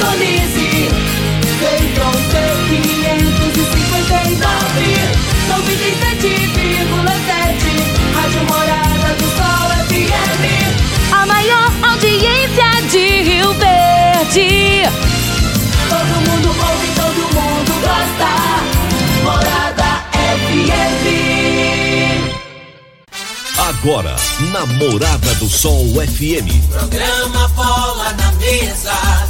sintonize. Central C559, 97,7. Rádio Morada do Sol FM. A maior audiência de Rio Verde. Todo mundo ouve, todo mundo gosta. Morada FM. Agora, na Morada do Sol FM. Programa Bola na Mesa, com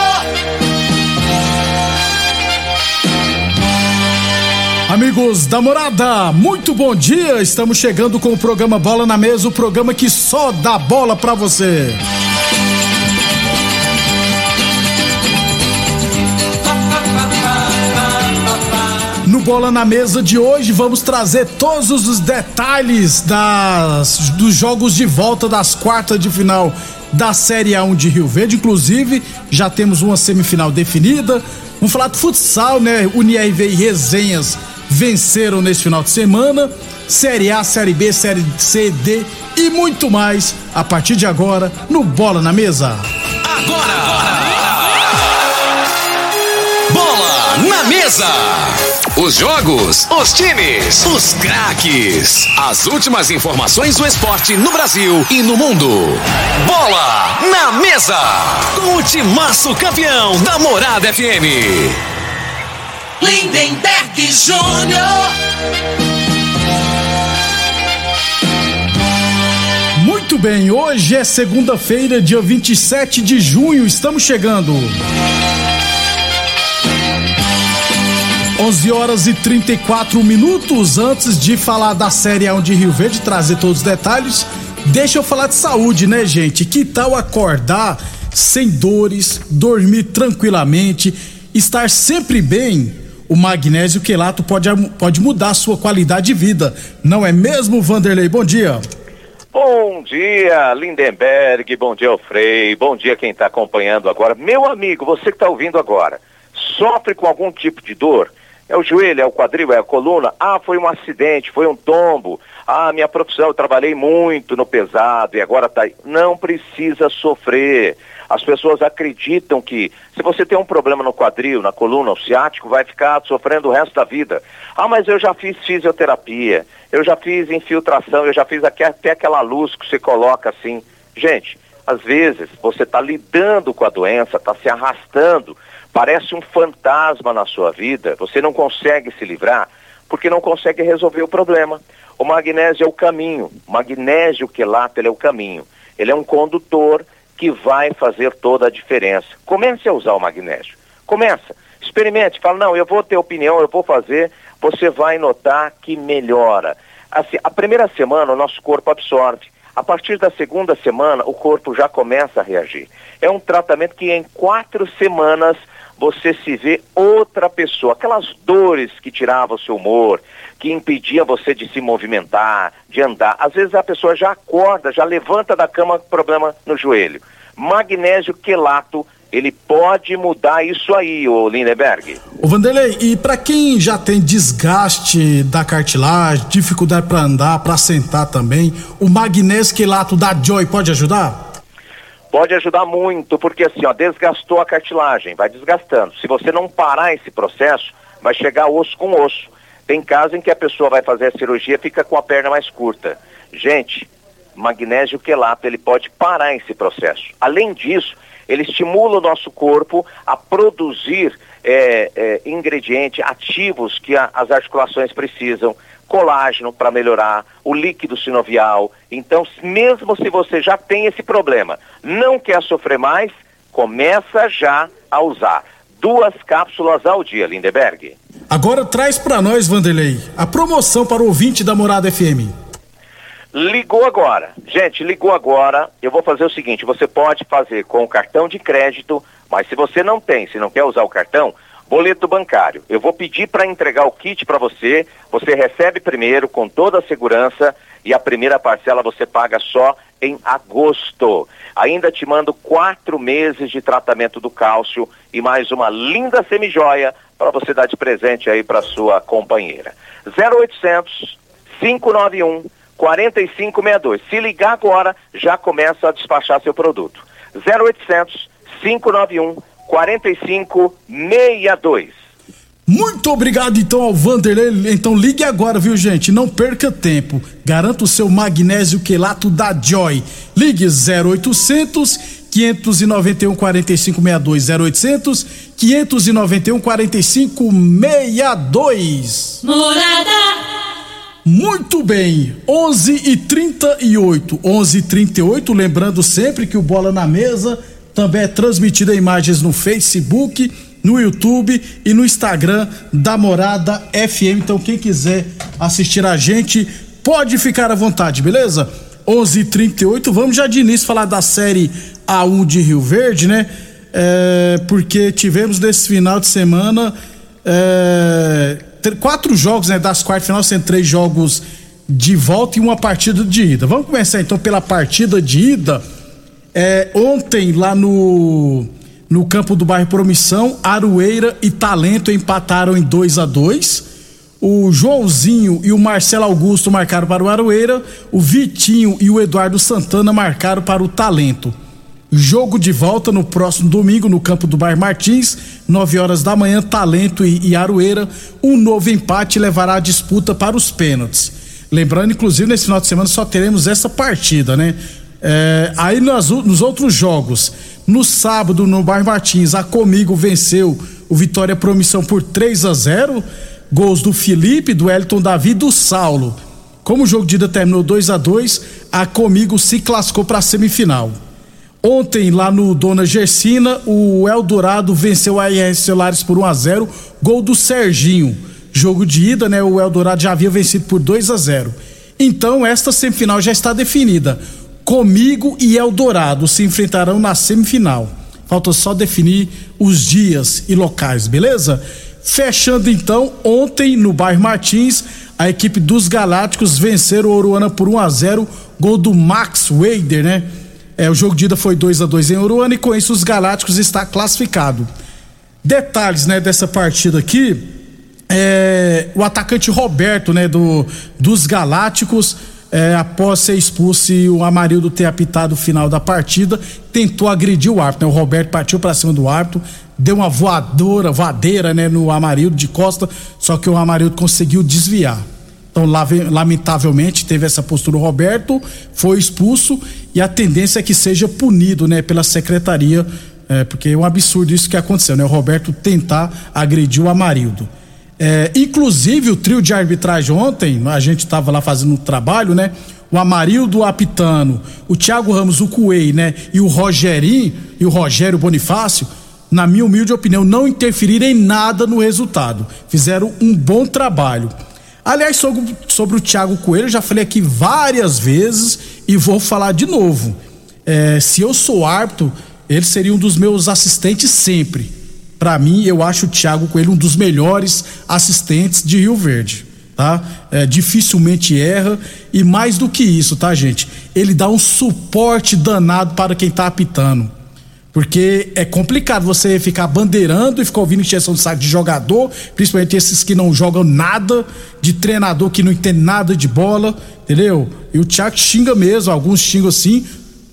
Amigos da morada, muito bom dia. Estamos chegando com o programa Bola na Mesa o programa que só dá bola pra você. No Bola na Mesa de hoje vamos trazer todos os detalhes das, dos jogos de volta das quartas de final da Série A1 de Rio Verde. Inclusive, já temos uma semifinal definida. Vamos falar de futsal, né? UniRV e Resenhas venceram nesse final de semana. Série A, Série B, Série C, D e muito mais a partir de agora no Bola na Mesa. Agora! Bola na mesa! Os jogos, os times, os craques. As últimas informações do esporte no Brasil e no mundo. Bola na mesa! Com o timaço campeão da Morada FM. Lindenberg Júnior. Muito bem, hoje é segunda-feira, dia 27 de junho, estamos chegando. 11 horas e 34 minutos antes de falar da Série A de Rio Verde, trazer todos os detalhes. Deixa eu falar de saúde, né, gente? Que tal acordar sem dores, dormir tranquilamente, estar sempre bem? O magnésio quelato pode, pode mudar a sua qualidade de vida, não é mesmo, Vanderlei? Bom dia. Bom dia, Lindenberg, bom dia, Frei, bom dia quem está acompanhando agora. Meu amigo, você que está ouvindo agora, sofre com algum tipo de dor? É o joelho, é o quadril, é a coluna? Ah, foi um acidente, foi um tombo. Ah, minha profissão, eu trabalhei muito no pesado e agora tá aí. Não precisa sofrer. As pessoas acreditam que se você tem um problema no quadril, na coluna, o ciático, vai ficar sofrendo o resto da vida. Ah, mas eu já fiz fisioterapia, eu já fiz infiltração, eu já fiz até, até aquela luz que você coloca assim. Gente, às vezes você está lidando com a doença, está se arrastando, parece um fantasma na sua vida, você não consegue se livrar porque não consegue resolver o problema. O magnésio é o caminho, o magnésio quelato ele é o caminho. Ele é um condutor que vai fazer toda a diferença. Comece a usar o magnésio. Começa, experimente, fala, não, eu vou ter opinião, eu vou fazer, você vai notar que melhora. Assim, a primeira semana o nosso corpo absorve. A partir da segunda semana, o corpo já começa a reagir. É um tratamento que em quatro semanas você se vê outra pessoa. Aquelas dores que tiravam o seu humor, que impediam você de se movimentar, de andar. Às vezes a pessoa já acorda, já levanta da cama com problema no joelho. Magnésio quelato, ele pode mudar isso aí, ô Lindeberg. Ô Vanderlei, e para quem já tem desgaste da cartilagem, dificuldade para andar, para sentar também, o magnésio quelato da Joy pode ajudar? Pode ajudar muito, porque assim, ó, desgastou a cartilagem, vai desgastando. Se você não parar esse processo, vai chegar osso com osso. Tem caso em que a pessoa vai fazer a cirurgia fica com a perna mais curta. Gente, magnésio quelato, ele pode parar esse processo. Além disso, ele estimula o nosso corpo a produzir é, é, ingredientes ativos que a, as articulações precisam, colágeno para melhorar, o líquido sinovial. Então, mesmo se você já tem esse problema, não quer sofrer mais, começa já a usar duas cápsulas ao dia, Lindeberg. Agora traz para nós, Vanderlei, a promoção para o ouvinte da Morada FM. Ligou agora. Gente, ligou agora. Eu vou fazer o seguinte: você pode fazer com o cartão de crédito, mas se você não tem, se não quer usar o cartão, boleto bancário. Eu vou pedir para entregar o kit para você. Você recebe primeiro com toda a segurança e a primeira parcela você paga só em agosto. Ainda te mando quatro meses de tratamento do cálcio e mais uma linda semijoia para você dar de presente aí para sua companheira. 0800 591 4562. Se ligar agora, já começa a despachar seu produto. 0800 591 4562. Muito obrigado então ao Vanderlei. Então ligue agora, viu gente? Não perca tempo. Garanta o seu magnésio quelato da Joy. Ligue 0800 591 4562 0800 591 4562. Morada. Muito bem, 11 e 38, 11 e 38, lembrando sempre que o Bola na Mesa também é transmitida imagens no Facebook, no YouTube e no Instagram da Morada FM. Então quem quiser assistir a gente pode ficar à vontade, beleza? 11 e 38, vamos já de início falar da série A1 de Rio Verde, né? É, porque tivemos nesse final de semana é, quatro jogos né, das quartas final, sendo três jogos de volta e uma partida de ida. Vamos começar então pela partida de ida. É, ontem, lá no, no campo do bairro Promissão, Aroeira e Talento empataram em 2 a 2 O Joãozinho e o Marcelo Augusto marcaram para o Aroeira, o Vitinho e o Eduardo Santana marcaram para o Talento. Jogo de volta no próximo domingo no campo do Bairro Martins, 9 horas da manhã, Talento e, e Aroeira. Um novo empate levará a disputa para os pênaltis. Lembrando, inclusive, nesse final de semana só teremos essa partida, né? É, aí nas, nos outros jogos, no sábado, no Bairro Martins, a Comigo venceu o Vitória Promissão por 3 a 0 Gols do Felipe, do Elton Davi e do Saulo. Como o jogo de ida terminou 2 a 2 a Comigo se classificou para a semifinal. Ontem, lá no Dona Gersina, o Eldorado venceu a IR Celulares por 1 a 0 gol do Serginho. Jogo de ida, né? O Eldorado já havia vencido por 2 a 0 Então, esta semifinal já está definida. Comigo e Eldorado se enfrentarão na semifinal. Falta só definir os dias e locais, beleza? Fechando então, ontem no bairro Martins, a equipe dos Galácticos venceram o Oruana por 1 a 0 gol do Max Wader, né? É, o jogo de ida foi 2 a 2 em Uruana e com isso os Galácticos está classificado. Detalhes, né, dessa partida aqui, é, o atacante Roberto, né, do, dos Galácticos, é, após ser expulso e o Amarildo ter apitado o final da partida, tentou agredir o árbitro, né? O Roberto partiu para cima do árbitro, deu uma voadora, voadeira, né, no Amarildo de costa, só que o Amarildo conseguiu desviar. Então, lamentavelmente, teve essa postura o Roberto, foi expulso e a tendência é que seja punido, né, pela secretaria, é, porque é um absurdo isso que aconteceu, né? O Roberto tentar agredir o Amarildo. É, inclusive, o trio de arbitragem ontem, a gente estava lá fazendo um trabalho, né? O Amarildo Apitano, o Thiago Ramos, o Cuei, né? E o Rogerinho e o Rogério Bonifácio, na minha humilde opinião, não interferiram em nada no resultado. Fizeram um bom trabalho. Aliás, sobre, sobre o Thiago Coelho, eu já falei aqui várias vezes e vou falar de novo. É, se eu sou árbitro, ele seria um dos meus assistentes sempre. Para mim, eu acho o Thiago Coelho um dos melhores assistentes de Rio Verde. Tá? É, dificilmente erra e mais do que isso, tá, gente? Ele dá um suporte danado para quem tá apitando. Porque é complicado você ficar bandeirando e ficar ouvindo injeção de saco de jogador, principalmente esses que não jogam nada, de treinador que não entende nada de bola, entendeu? E o Thiago xinga mesmo, alguns xingam assim,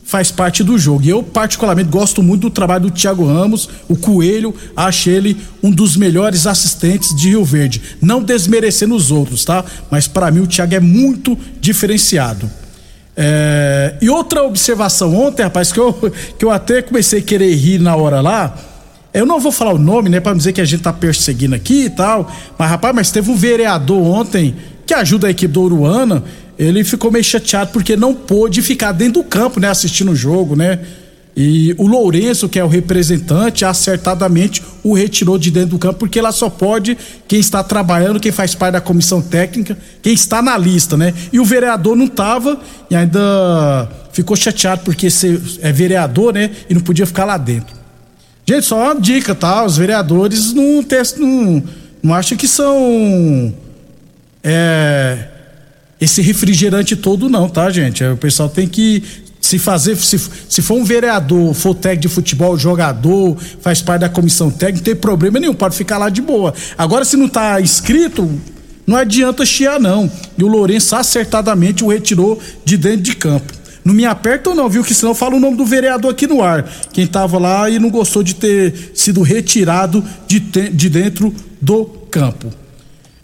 faz parte do jogo. E eu, particularmente, gosto muito do trabalho do Thiago Ramos, o Coelho, acho ele um dos melhores assistentes de Rio Verde. Não desmerecendo os outros, tá? Mas para mim o Thiago é muito diferenciado. É, e outra observação ontem, rapaz, que eu, que eu até comecei a querer rir na hora lá. Eu não vou falar o nome, né, pra dizer que a gente tá perseguindo aqui e tal. Mas, rapaz, mas teve um vereador ontem que ajuda a equipe do Uruana. Ele ficou meio chateado porque não pôde ficar dentro do campo, né, assistindo o jogo, né? E o Lourenço, que é o representante, acertadamente o retirou de dentro do campo, porque lá só pode quem está trabalhando, quem faz parte da comissão técnica, quem está na lista, né? E o vereador não estava e ainda ficou chateado porque é vereador, né? E não podia ficar lá dentro. Gente, só uma dica, tá? Os vereadores não, não, não acham que são. É, esse refrigerante todo, não, tá, gente? O pessoal tem que se fazer, se, se for um vereador, for técnico de futebol, jogador, faz parte da comissão técnica, não tem problema nenhum, pode ficar lá de boa. Agora, se não tá inscrito, não adianta chiar, não. E o Lourenço acertadamente o retirou de dentro de campo. Não me aperta ou não, viu? Que senão eu falo o nome do vereador aqui no ar. Quem tava lá e não gostou de ter sido retirado de, de dentro do campo.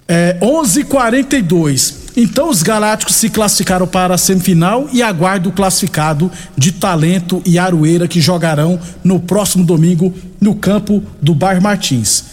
É, 11:42. Então os Galácticos se classificaram para a semifinal e aguardo o classificado de Talento e Aroeira que jogarão no próximo domingo no campo do Bairro Martins.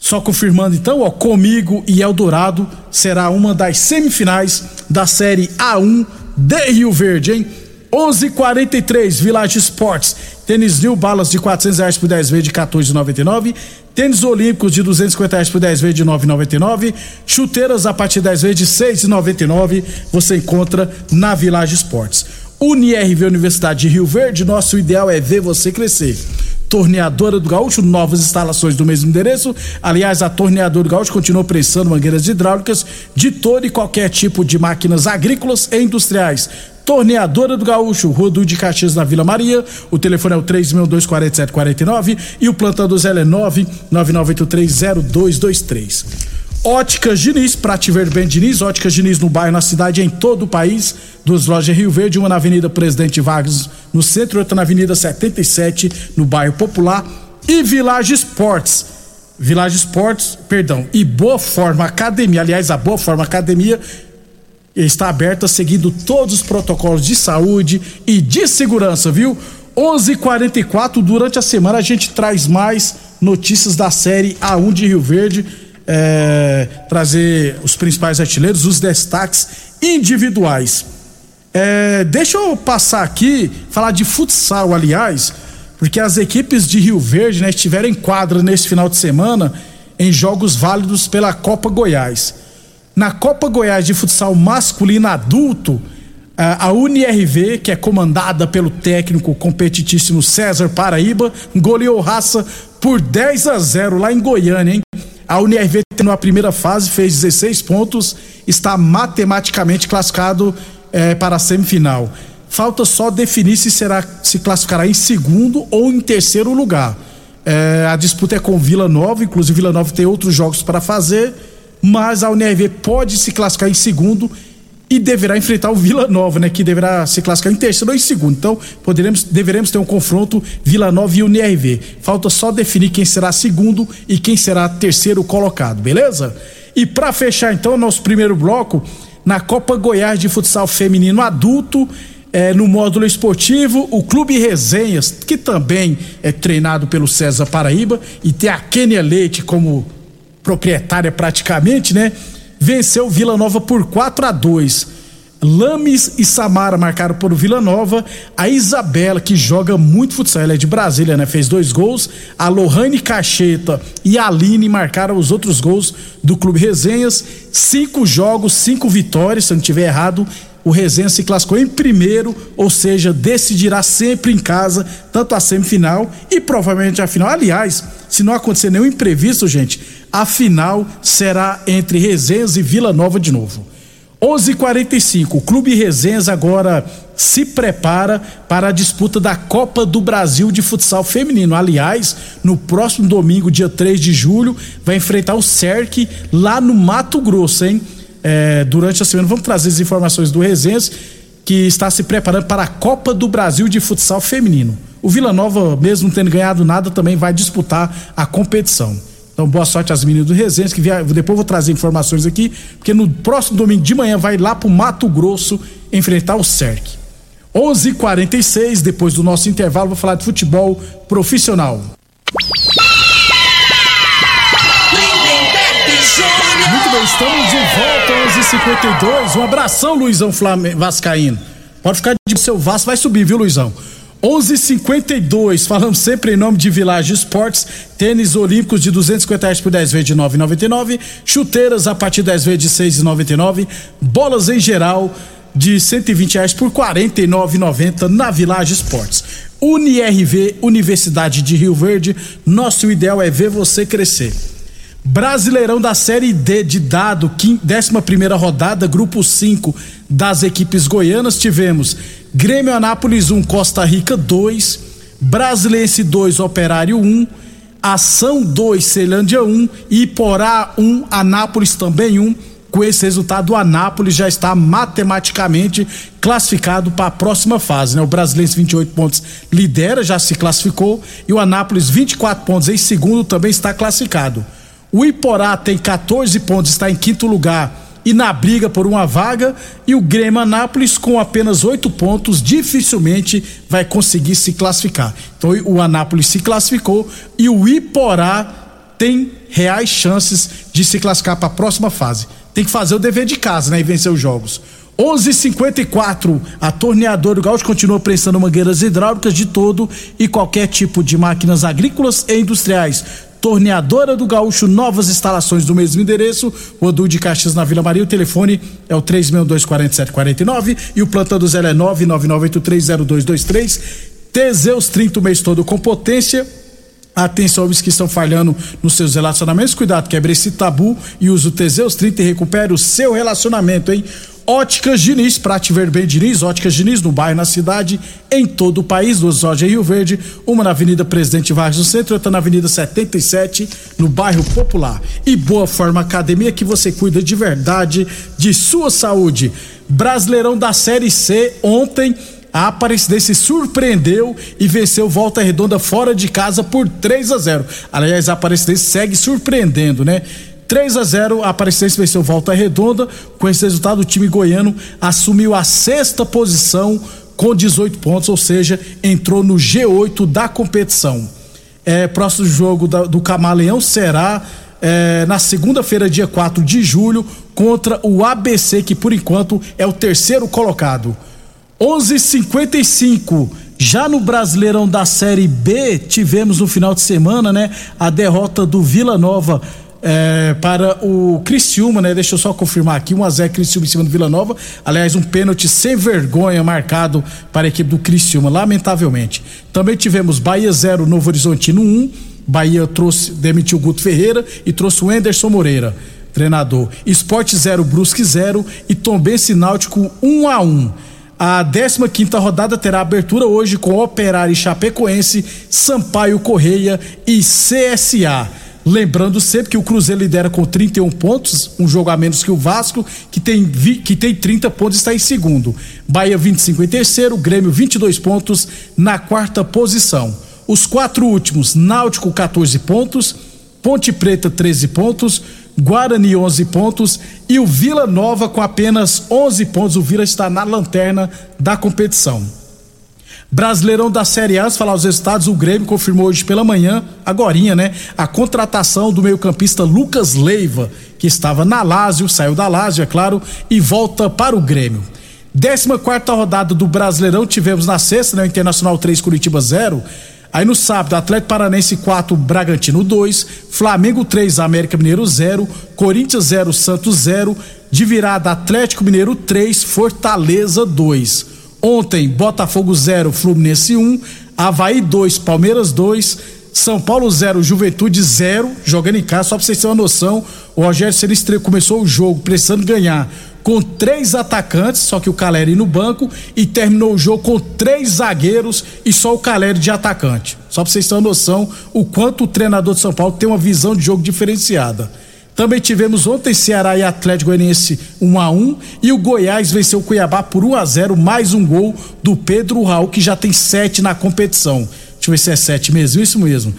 Só confirmando então, ó, comigo e Eldorado será uma das semifinais da série A1 de Rio Verde, hein? 11:43 Village Sports. Tênis New Balas de 400 reais por 10 vezes de 14,99. Tênis Olímpicos de 250 reais por 10 vezes de 9,99. Chuteiras a partir de 10 vezes de 6,99. Você encontra na Village Sports. UniRV Universidade de Rio Verde, nosso ideal é ver você crescer. Torneadora do Gaúcho, novas instalações do mesmo endereço. Aliás, a Torneadora do Gaúcho continua prestando mangueiras hidráulicas de todo e qualquer tipo de máquinas agrícolas e industriais. Torneadora do Gaúcho, Rua do de Caxias, na Vila Maria. O telefone é o 3624749 e o plantão do Zé é 999830223. Óticas Diniz, pra te ver bem Diniz, Óticas Diniz no bairro, na cidade, em todo o país. Duas lojas em Rio Verde, uma na Avenida Presidente Vargas, no centro, outra na Avenida 77, no bairro Popular. E Village Esportes. Village Esportes, perdão, e Boa Forma Academia, aliás, a Boa Forma Academia está aberta seguindo todos os protocolos de saúde e de segurança, viu? 11:44 durante a semana a gente traz mais notícias da série A1 de Rio Verde, é, trazer os principais artilheiros, os destaques individuais. É, deixa eu passar aqui, falar de futsal, aliás, porque as equipes de Rio Verde né, estiveram em quadra nesse final de semana em jogos válidos pela Copa Goiás. Na Copa Goiás de Futsal Masculino Adulto, a UNIRV, que é comandada pelo técnico competitíssimo César Paraíba, goleou raça por 10 a 0 lá em Goiânia, hein? A UNIRV tendo a primeira fase, fez 16 pontos, está matematicamente classificado eh, para a semifinal. Falta só definir se será se classificará em segundo ou em terceiro lugar. Eh, a disputa é com Vila Nova, inclusive Vila Nova tem outros jogos para fazer mas a UNIRV pode se classificar em segundo e deverá enfrentar o Vila Nova, né, que deverá se classificar em terceiro ou em segundo. Então, poderemos, deveremos ter um confronto Vila Nova e UNIRV. Falta só definir quem será segundo e quem será terceiro colocado, beleza? E para fechar então nosso primeiro bloco, na Copa Goiás de Futsal Feminino Adulto, é, no módulo esportivo, o Clube Resenhas, que também é treinado pelo César Paraíba e tem a Kênia Leite como proprietária praticamente, né? Venceu Vila Nova por 4 a 2. Lames e Samara marcaram por Vila Nova. A Isabela, que joga muito futsal, ela é de Brasília, né? Fez dois gols. A Lohane Cacheta e a Aline marcaram os outros gols do Clube Resenhas. Cinco jogos, cinco vitórias, se eu não estiver errado o Resenha se classificou em primeiro, ou seja, decidirá sempre em casa, tanto a semifinal e provavelmente a final. Aliás, se não acontecer nenhum imprevisto, gente, a final será entre Resenhas e Vila Nova de novo. 11:45. O Clube Resenhas agora se prepara para a disputa da Copa do Brasil de futsal feminino. Aliás, no próximo domingo, dia 3 de julho, vai enfrentar o CERC lá no Mato Grosso, hein? é, durante a semana. Vamos trazer as informações do Resenhas, que está se preparando para a Copa do Brasil de Futsal Feminino. O Vila Nova, mesmo tendo ganhado nada, também vai disputar a competição. Então, boa sorte às meninas do Resenhas, que via, depois vou trazer informações aqui, porque no próximo domingo de manhã vai lá pro Mato Grosso enfrentar o CERC. 11:46 depois do nosso intervalo vou falar de futebol profissional. Muito bem, estamos de volta 11:52. Um abração, Luizão Flame... Vascaíno. Pode ficar de seu Vasco vai subir, viu, Luizão? 11:52. Falamos sempre em nome de Village Esportes. Tênis olímpicos de 250 reais por 10 vezes de 9,99. Chuteiras a partir de 10 vezes de 6,99. Bolas em geral de 120 reais por 49,90 na Village Esportes. UniRV, Universidade de Rio Verde. Nosso ideal é ver você crescer. Brasileirão da Série D de dado, 11 primeira rodada, grupo 5 das equipes goianas, tivemos Grêmio Anápolis 1, Costa Rica 2, Brasilense 2, Operário 1, Ação 2, Ceilândia 1, Iporá 1, Anápolis também 1. Com esse resultado, o Anápolis já está matematicamente classificado para a próxima fase. Né? O Brasileiro 28 pontos lidera, já se classificou, e o Anápolis 24 pontos em segundo também está classificado. O Iporá tem 14 pontos, está em quinto lugar e na briga por uma vaga. E o Grêmio Anápolis, com apenas oito pontos, dificilmente vai conseguir se classificar. Então o Anápolis se classificou e o Iporá tem reais chances de se classificar para a próxima fase. Tem que fazer o dever de casa, né? E vencer os jogos. 11:54 a torneadora do Gaúcho continua prestando mangueiras hidráulicas de todo e qualquer tipo de máquinas agrícolas e industriais Torneadora do Gaúcho, novas instalações do mesmo endereço, Rodu de Caxias na Vila Maria. O telefone é o 3624749 e o plantão do Zé é 999830223. Teseus 30 o mês todo com potência. Atenção, homens que estão falhando nos seus relacionamentos. Cuidado, quebre esse tabu e use o Teseus 30 e recupere o seu relacionamento, hein? Óticas Diniz, pra te ver bem Diniz, Óticas Diniz no bairro, na cidade, em todo o país, duas lojas em Rio Verde, uma na Avenida Presidente Vargas no centro, outra na Avenida 77, no bairro Popular. E Boa Forma Academia, que você cuida de verdade de sua saúde. Brasileirão da Série C, ontem a Aparecidense surpreendeu e venceu Volta Redonda fora de casa por 3 a 0. Aliás, a Aparecidense segue surpreendendo, né? 3 a 0 a Aparecidense venceu Volta Redonda. Com esse resultado, o time goiano assumiu a sexta posição com 18 pontos, ou seja, entrou no G8 da competição. É, próximo jogo da, do Camaleão será é, na segunda-feira, dia 4 de julho, contra o ABC, que por enquanto é o terceiro colocado. 11:55 já no Brasileirão da Série B, tivemos no final de semana, né, a derrota do Vila Nova é, para o Criciúma, né? Deixa eu só confirmar aqui, 1x0 Criciúma em cima do Vila Nova. Aliás, um pênalti sem vergonha marcado para a equipe do Criciúma, lamentavelmente. Também tivemos Bahia 0, Novo Horizontino 1. Bahia trouxe, demitiu o Guto Ferreira e trouxe o Enderson Moreira, treinador. Esporte 0, Brusque 0 e Tombense Náutico 1 a 1 a 15 quinta rodada terá abertura hoje com Operário Chapecoense, Sampaio Correia e CSA. Lembrando sempre que o Cruzeiro lidera com 31 pontos, um jogo a menos que o Vasco, que tem, que tem 30 pontos e está em segundo. Bahia 25 em terceiro, Grêmio 22 pontos na quarta posição. Os quatro últimos, Náutico 14 pontos, Ponte Preta 13 pontos, Guarani 11 pontos e o Vila Nova com apenas 11 pontos. O Vila está na lanterna da competição. Brasileirão da Série A, se falar os resultados, o Grêmio confirmou hoje pela manhã, agorinha, né? A contratação do meio-campista Lucas Leiva, que estava na Lázio, saiu da Lázio, é claro, e volta para o Grêmio. 14 quarta rodada do Brasileirão tivemos na sexta, né? O Internacional 3, Curitiba 0. Aí no sábado, Atlético Paranense 4, Bragantino 2, Flamengo 3, América Mineiro 0, Corinthians 0, Santos 0, de virada Atlético Mineiro 3, Fortaleza 2. Ontem, Botafogo 0, Fluminense 1, um, Havaí 2, Palmeiras 2, São Paulo 0, Juventude 0, jogando em casa, só pra vocês terem uma noção, o Rogério Celestino começou o jogo precisando ganhar com três atacantes, só que o Caleri no banco, e terminou o jogo com três zagueiros e só o Caleri de atacante. Só pra vocês terem noção o quanto o treinador de São Paulo tem uma visão de jogo diferenciada. Também tivemos ontem Ceará e Atlético Goianiense 1 a 1 e o Goiás venceu o Cuiabá por 1 a 0, mais um gol do Pedro Raul que já tem sete na competição. Deixa eu ver se é sete mesmo, isso mesmo.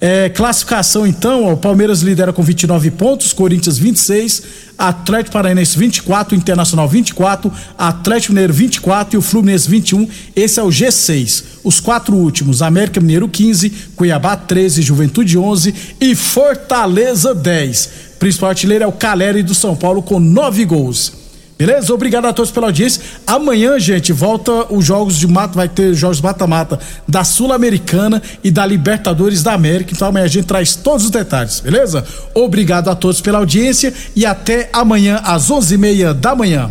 É, classificação então, ó, o Palmeiras lidera com 29 pontos, Corinthians 26, Atlético Paranaense 24, Internacional 24, Atlético Mineiro 24 e o Fluminense 21. Esse é o G6. Os quatro últimos: América Mineiro 15, Cuiabá 13, Juventude 11 e Fortaleza 10. Principal artilheiro é o Caleri do São Paulo com nove gols. Beleza? Obrigado a todos pela audiência. Amanhã, gente, volta os jogos de mata, vai ter jogos mata-mata da Sul-Americana e da Libertadores da América. Então amanhã a gente traz todos os detalhes, beleza? Obrigado a todos pela audiência e até amanhã às onze e meia da manhã.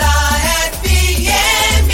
FM.